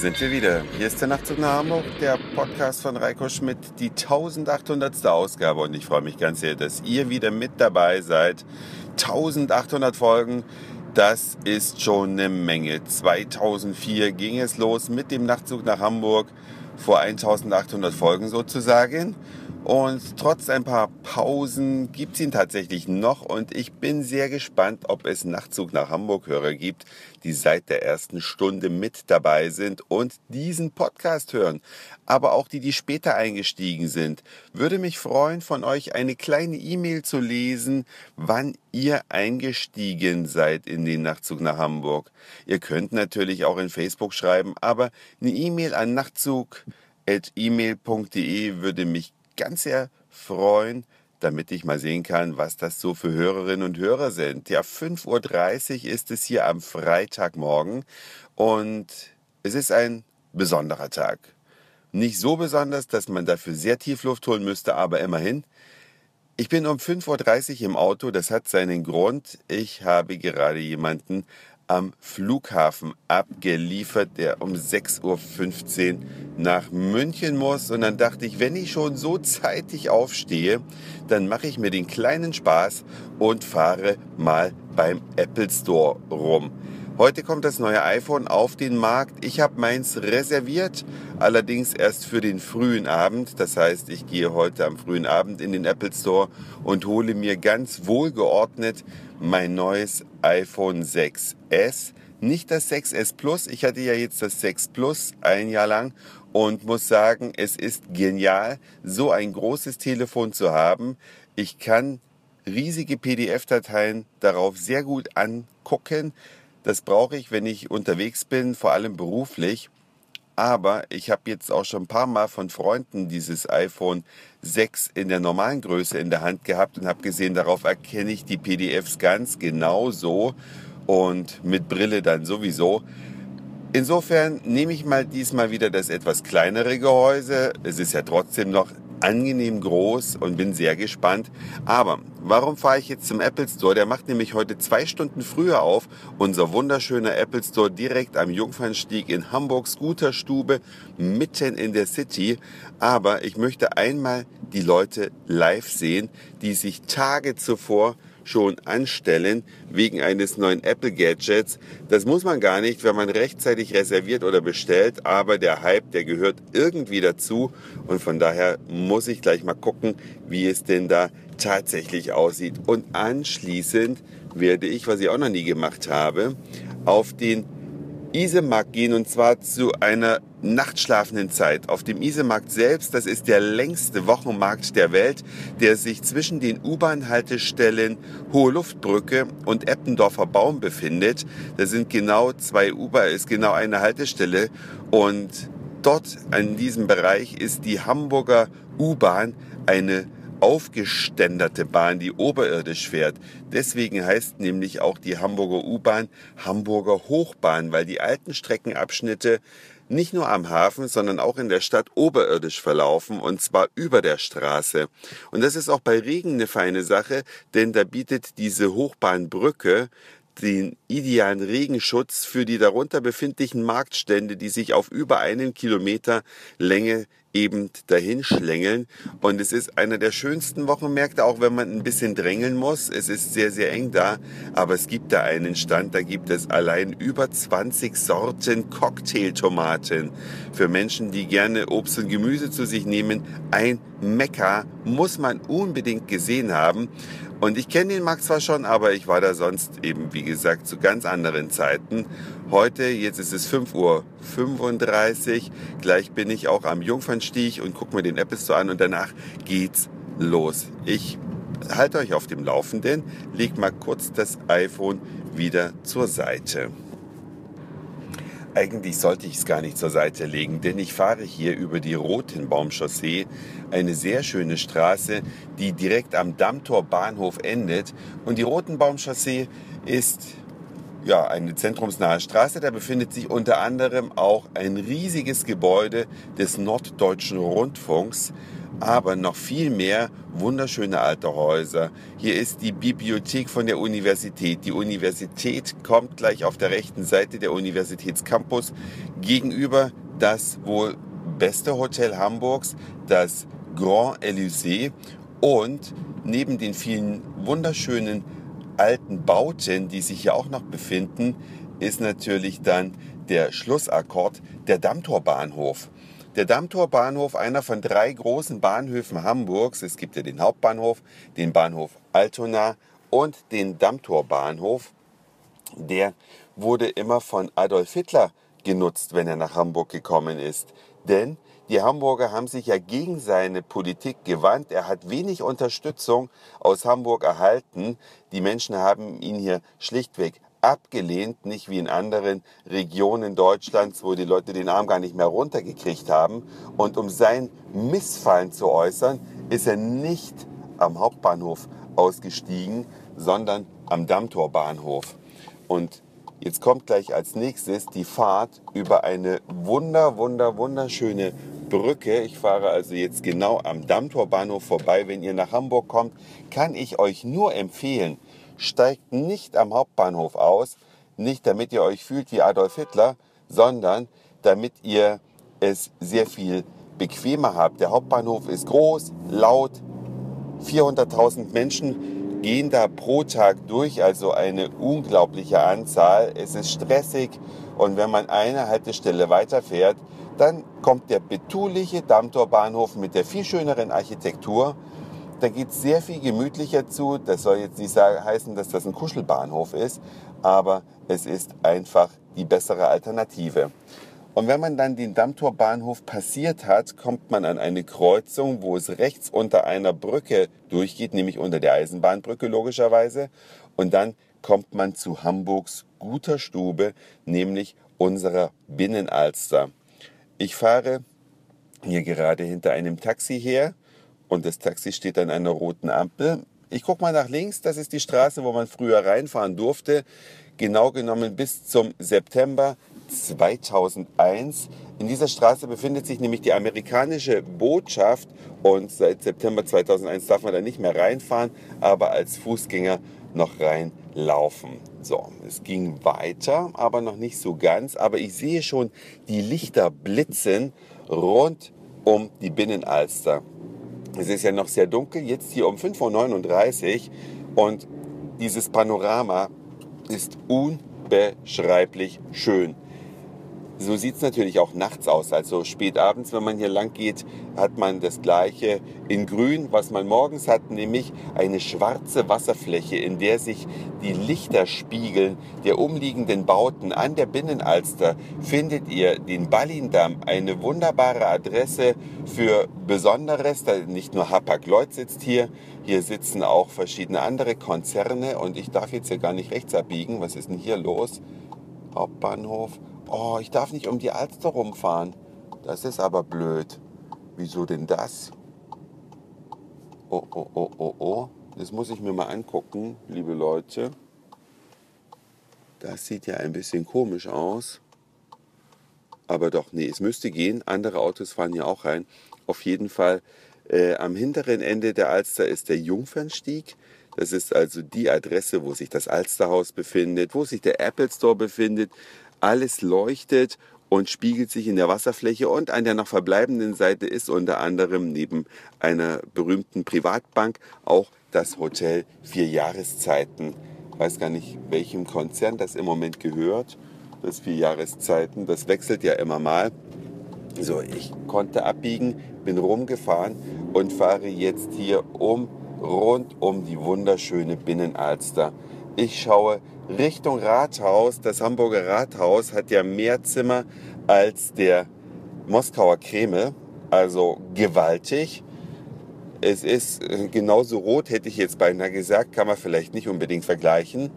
sind wir wieder. Hier ist der Nachtzug nach Hamburg, der Podcast von Reiko Schmidt, die 1800. Ausgabe. Und ich freue mich ganz sehr, dass ihr wieder mit dabei seid. 1800 Folgen, das ist schon eine Menge. 2004 ging es los mit dem Nachtzug nach Hamburg, vor 1800 Folgen sozusagen. Und trotz ein paar Pausen gibt es ihn tatsächlich noch und ich bin sehr gespannt, ob es Nachtzug nach Hamburg Hörer gibt, die seit der ersten Stunde mit dabei sind und diesen Podcast hören. Aber auch die, die später eingestiegen sind. Würde mich freuen, von euch eine kleine E-Mail zu lesen, wann ihr eingestiegen seid in den Nachtzug nach Hamburg. Ihr könnt natürlich auch in Facebook schreiben, aber eine E-Mail an nachtzug.email.de würde mich ganz sehr freuen, damit ich mal sehen kann, was das so für Hörerinnen und Hörer sind. Ja, 5.30 Uhr ist es hier am Freitagmorgen und es ist ein besonderer Tag. Nicht so besonders, dass man dafür sehr tief Luft holen müsste, aber immerhin. Ich bin um 5.30 Uhr im Auto, das hat seinen Grund. Ich habe gerade jemanden am Flughafen abgeliefert, der um 6.15 Uhr nach München muss. Und dann dachte ich, wenn ich schon so zeitig aufstehe, dann mache ich mir den kleinen Spaß und fahre mal beim Apple Store rum. Heute kommt das neue iPhone auf den Markt. Ich habe meins reserviert, allerdings erst für den frühen Abend. Das heißt, ich gehe heute am frühen Abend in den Apple Store und hole mir ganz wohlgeordnet mein neues iPhone 6S. Nicht das 6S Plus. Ich hatte ja jetzt das 6 Plus ein Jahr lang und muss sagen, es ist genial, so ein großes Telefon zu haben. Ich kann riesige PDF-Dateien darauf sehr gut angucken. Das brauche ich, wenn ich unterwegs bin, vor allem beruflich. Aber ich habe jetzt auch schon ein paar Mal von Freunden dieses iPhone 6 in der normalen Größe in der Hand gehabt und habe gesehen, darauf erkenne ich die PDFs ganz genau so und mit Brille dann sowieso. Insofern nehme ich mal diesmal wieder das etwas kleinere Gehäuse. Es ist ja trotzdem noch angenehm groß und bin sehr gespannt. Aber warum fahre ich jetzt zum Apple Store? Der macht nämlich heute zwei Stunden früher auf. Unser wunderschöner Apple Store direkt am Jungfernstieg in Hamburg, Scooterstube, mitten in der City. Aber ich möchte einmal die Leute live sehen, die sich Tage zuvor schon anstellen wegen eines neuen Apple Gadgets. Das muss man gar nicht, wenn man rechtzeitig reserviert oder bestellt, aber der Hype, der gehört irgendwie dazu und von daher muss ich gleich mal gucken, wie es denn da tatsächlich aussieht. Und anschließend werde ich, was ich auch noch nie gemacht habe, auf den Isemarkt gehen und zwar zu einer nachtschlafenden Zeit. Auf dem Isemarkt selbst, das ist der längste Wochenmarkt der Welt, der sich zwischen den U-Bahn-Haltestellen Hohe Luftbrücke und Eppendorfer Baum befindet. Da sind genau zwei U-Bahn, ist genau eine Haltestelle und dort in diesem Bereich ist die Hamburger U-Bahn eine aufgeständerte Bahn, die oberirdisch fährt. Deswegen heißt nämlich auch die Hamburger U-Bahn Hamburger Hochbahn, weil die alten Streckenabschnitte nicht nur am Hafen, sondern auch in der Stadt oberirdisch verlaufen und zwar über der Straße. Und das ist auch bei Regen eine feine Sache, denn da bietet diese Hochbahnbrücke den idealen Regenschutz für die darunter befindlichen Marktstände, die sich auf über einen Kilometer Länge eben dahin schlängeln. Und es ist einer der schönsten Wochenmärkte, auch wenn man ein bisschen drängeln muss. Es ist sehr, sehr eng da, aber es gibt da einen Stand, da gibt es allein über 20 Sorten Cocktailtomaten. Für Menschen, die gerne Obst und Gemüse zu sich nehmen, ein Mekka muss man unbedingt gesehen haben. Und ich kenne den Markt zwar schon, aber ich war da sonst eben, wie gesagt, zu ganz anderen Zeiten. Heute, jetzt ist es 5.35 Uhr, gleich bin ich auch am Jungfernstieg und gucke mir den Store an und danach geht's los. Ich halte euch auf dem Laufenden, leg mal kurz das iPhone wieder zur Seite. Eigentlich sollte ich es gar nicht zur Seite legen, denn ich fahre hier über die Rotenbaumchaussee, eine sehr schöne Straße, die direkt am Dammtor Bahnhof endet. Und die Rotenbaumchaussee ist ja, eine zentrumsnahe Straße. Da befindet sich unter anderem auch ein riesiges Gebäude des Norddeutschen Rundfunks, aber noch viel mehr wunderschöne alte Häuser. Hier ist die Bibliothek von der Universität. Die Universität kommt gleich auf der rechten Seite der Universitätscampus gegenüber das wohl beste Hotel Hamburgs, das Grand Elysée und neben den vielen wunderschönen alten Bauten, die sich hier auch noch befinden, ist natürlich dann der Schlussakkord, der Dammtorbahnhof. Der Dammtorbahnhof, einer von drei großen Bahnhöfen Hamburgs. Es gibt ja den Hauptbahnhof, den Bahnhof Altona und den Dammtorbahnhof. Der wurde immer von Adolf Hitler genutzt, wenn er nach Hamburg gekommen ist. Denn die Hamburger haben sich ja gegen seine Politik gewandt. Er hat wenig Unterstützung aus Hamburg erhalten. Die Menschen haben ihn hier schlichtweg abgelehnt, nicht wie in anderen Regionen Deutschlands, wo die Leute den Arm gar nicht mehr runtergekriegt haben. Und um sein Missfallen zu äußern, ist er nicht am Hauptbahnhof ausgestiegen, sondern am Dammtorbahnhof. Und jetzt kommt gleich als nächstes die Fahrt über eine wunder, wunder, wunderschöne Brücke. Ich fahre also jetzt genau am Dammtorbahnhof vorbei. Wenn ihr nach Hamburg kommt, kann ich euch nur empfehlen, steigt nicht am Hauptbahnhof aus, nicht damit ihr euch fühlt wie Adolf Hitler, sondern damit ihr es sehr viel bequemer habt. Der Hauptbahnhof ist groß, laut, 400.000 Menschen gehen da pro Tag durch, also eine unglaubliche Anzahl. Es ist stressig und wenn man eine Haltestelle weiterfährt, dann kommt der betuliche Dammtorbahnhof mit der viel schöneren Architektur. Da geht es sehr viel gemütlicher zu. Das soll jetzt nicht sagen, heißen, dass das ein Kuschelbahnhof ist, aber es ist einfach die bessere Alternative. Und wenn man dann den Dammtorbahnhof passiert hat, kommt man an eine Kreuzung, wo es rechts unter einer Brücke durchgeht, nämlich unter der Eisenbahnbrücke logischerweise. Und dann kommt man zu Hamburgs guter Stube, nämlich unserer Binnenalster. Ich fahre hier gerade hinter einem Taxi her und das Taxi steht an einer roten Ampel. Ich gucke mal nach links, das ist die Straße, wo man früher reinfahren durfte. Genau genommen bis zum September 2001. In dieser Straße befindet sich nämlich die amerikanische Botschaft und seit September 2001 darf man da nicht mehr reinfahren, aber als Fußgänger noch reinlaufen. So, es ging weiter, aber noch nicht so ganz. Aber ich sehe schon die Lichter blitzen rund um die Binnenalster. Es ist ja noch sehr dunkel, jetzt hier um 5.39 Uhr und dieses Panorama ist unbeschreiblich schön. So sieht es natürlich auch nachts aus. Also spät abends, wenn man hier lang geht, hat man das gleiche in grün, was man morgens hat, nämlich eine schwarze Wasserfläche, in der sich die Lichter spiegeln der umliegenden Bauten. An der Binnenalster findet ihr den Ballindamm, eine wunderbare Adresse für Besonderes. Nicht nur Hapag-Lloyd sitzt hier, hier sitzen auch verschiedene andere Konzerne und ich darf jetzt hier gar nicht rechts abbiegen. Was ist denn hier los? Hauptbahnhof oh, ich darf nicht um die Alster rumfahren. Das ist aber blöd. Wieso denn das? Oh, oh, oh, oh, oh. Das muss ich mir mal angucken, liebe Leute. Das sieht ja ein bisschen komisch aus. Aber doch, nee, es müsste gehen. Andere Autos fahren hier auch rein. Auf jeden Fall äh, am hinteren Ende der Alster ist der Jungfernstieg. Das ist also die Adresse, wo sich das Alsterhaus befindet, wo sich der Apple Store befindet, alles leuchtet und spiegelt sich in der Wasserfläche und an der noch verbleibenden Seite ist unter anderem neben einer berühmten Privatbank auch das Hotel Vier Jahreszeiten. Ich weiß gar nicht, welchem Konzern das im Moment gehört. Das Vier Jahreszeiten, das wechselt ja immer mal. So, ich konnte abbiegen, bin rumgefahren und fahre jetzt hier um rund um die wunderschöne Binnenalster. Ich schaue Richtung Rathaus. Das Hamburger Rathaus hat ja mehr Zimmer als der Moskauer Kreml, also gewaltig. Es ist äh, genauso rot, hätte ich jetzt beinahe gesagt, kann man vielleicht nicht unbedingt vergleichen,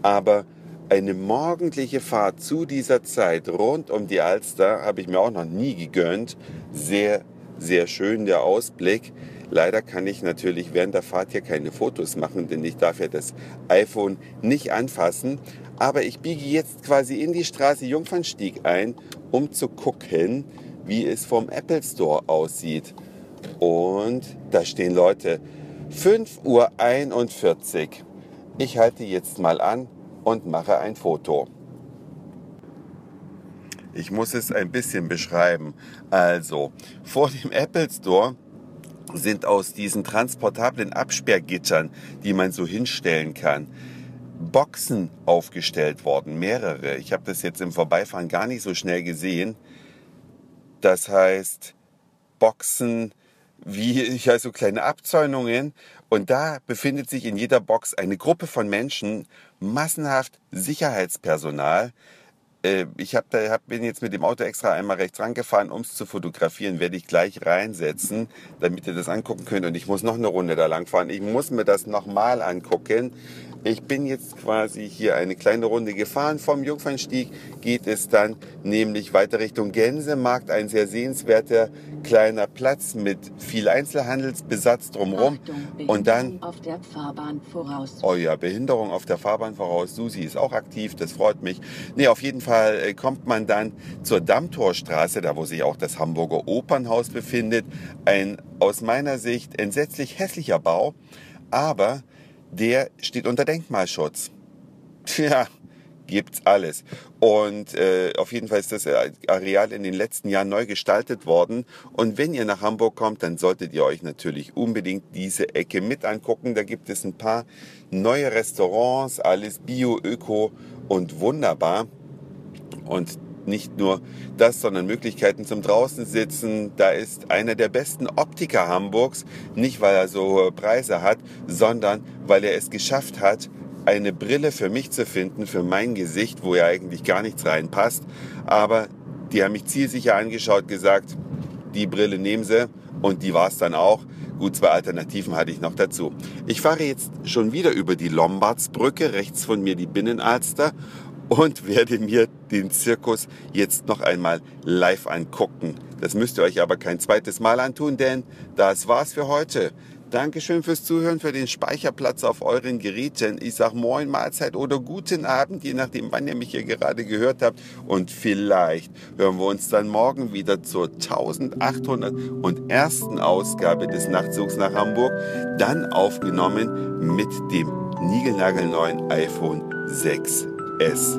aber eine morgendliche Fahrt zu dieser Zeit rund um die Alster habe ich mir auch noch nie gegönnt. Sehr, sehr schön der Ausblick. Leider kann ich natürlich während der Fahrt hier keine Fotos machen, denn ich darf ja das iPhone nicht anfassen. Aber ich biege jetzt quasi in die Straße Jungfernstieg ein, um zu gucken, wie es vom Apple Store aussieht. Und da stehen Leute. 5.41 Uhr. Ich halte jetzt mal an und mache ein Foto. Ich muss es ein bisschen beschreiben. Also, vor dem Apple Store sind aus diesen transportablen Absperrgittern, die man so hinstellen kann, Boxen aufgestellt worden, mehrere. Ich habe das jetzt im Vorbeifahren gar nicht so schnell gesehen. Das heißt, Boxen wie ja, so kleine Abzäunungen. Und da befindet sich in jeder Box eine Gruppe von Menschen, massenhaft Sicherheitspersonal, ich hab da, hab, bin jetzt mit dem Auto extra einmal rechts rangefahren, um es zu fotografieren. Werde ich gleich reinsetzen, damit ihr das angucken könnt. Und ich muss noch eine Runde da lang fahren. Ich muss mir das nochmal angucken. Ich bin jetzt quasi hier eine kleine Runde gefahren. Vom Jungfernstieg geht es dann nämlich weiter Richtung Gänsemarkt. Ein sehr sehenswerter kleiner Platz mit viel Einzelhandelsbesatz drumherum. Achtung, und dann auf der Fahrbahn voraus. Oh ja, Behinderung auf der Fahrbahn voraus. Susi ist auch aktiv, das freut mich. Nee, auf jeden Fall äh, kommt man dann zur Dammtorstraße, da wo sich auch das Hamburger Opernhaus befindet. Ein aus meiner Sicht entsetzlich hässlicher Bau, aber der steht unter Denkmalschutz. Tja, gibt's alles. Und äh, auf jeden Fall ist das äh, Areal in den letzten Jahren neu gestaltet worden. Und wenn ihr nach Hamburg kommt, dann solltet ihr euch natürlich unbedingt diese Ecke mit angucken. Da gibt es ein paar neue Restaurants, alles Bio, Öko und wunderbar. Und nicht nur das, sondern Möglichkeiten zum draußen sitzen. Da ist einer der besten Optiker Hamburgs, nicht weil er so hohe Preise hat, sondern weil er es geschafft hat, eine Brille für mich zu finden, für mein Gesicht, wo ja eigentlich gar nichts reinpasst. Aber die haben mich zielsicher angeschaut, gesagt, die Brille nehmen sie und die war es dann auch. Gut, zwei Alternativen hatte ich noch dazu. Ich fahre jetzt schon wieder über die Lombardsbrücke, rechts von mir die Binnenalster und werde mir den Zirkus jetzt noch einmal live angucken. Das müsst ihr euch aber kein zweites Mal antun, denn das war's für heute. Dankeschön fürs Zuhören, für den Speicherplatz auf euren Geräten. Ich sag Moin, Mahlzeit oder guten Abend, je nachdem, wann ihr mich hier gerade gehört habt. Und vielleicht hören wir uns dann morgen wieder zur 1801. Ausgabe des Nachtzugs nach Hamburg. Dann aufgenommen mit dem niegelnagelneuen iPhone 6 S.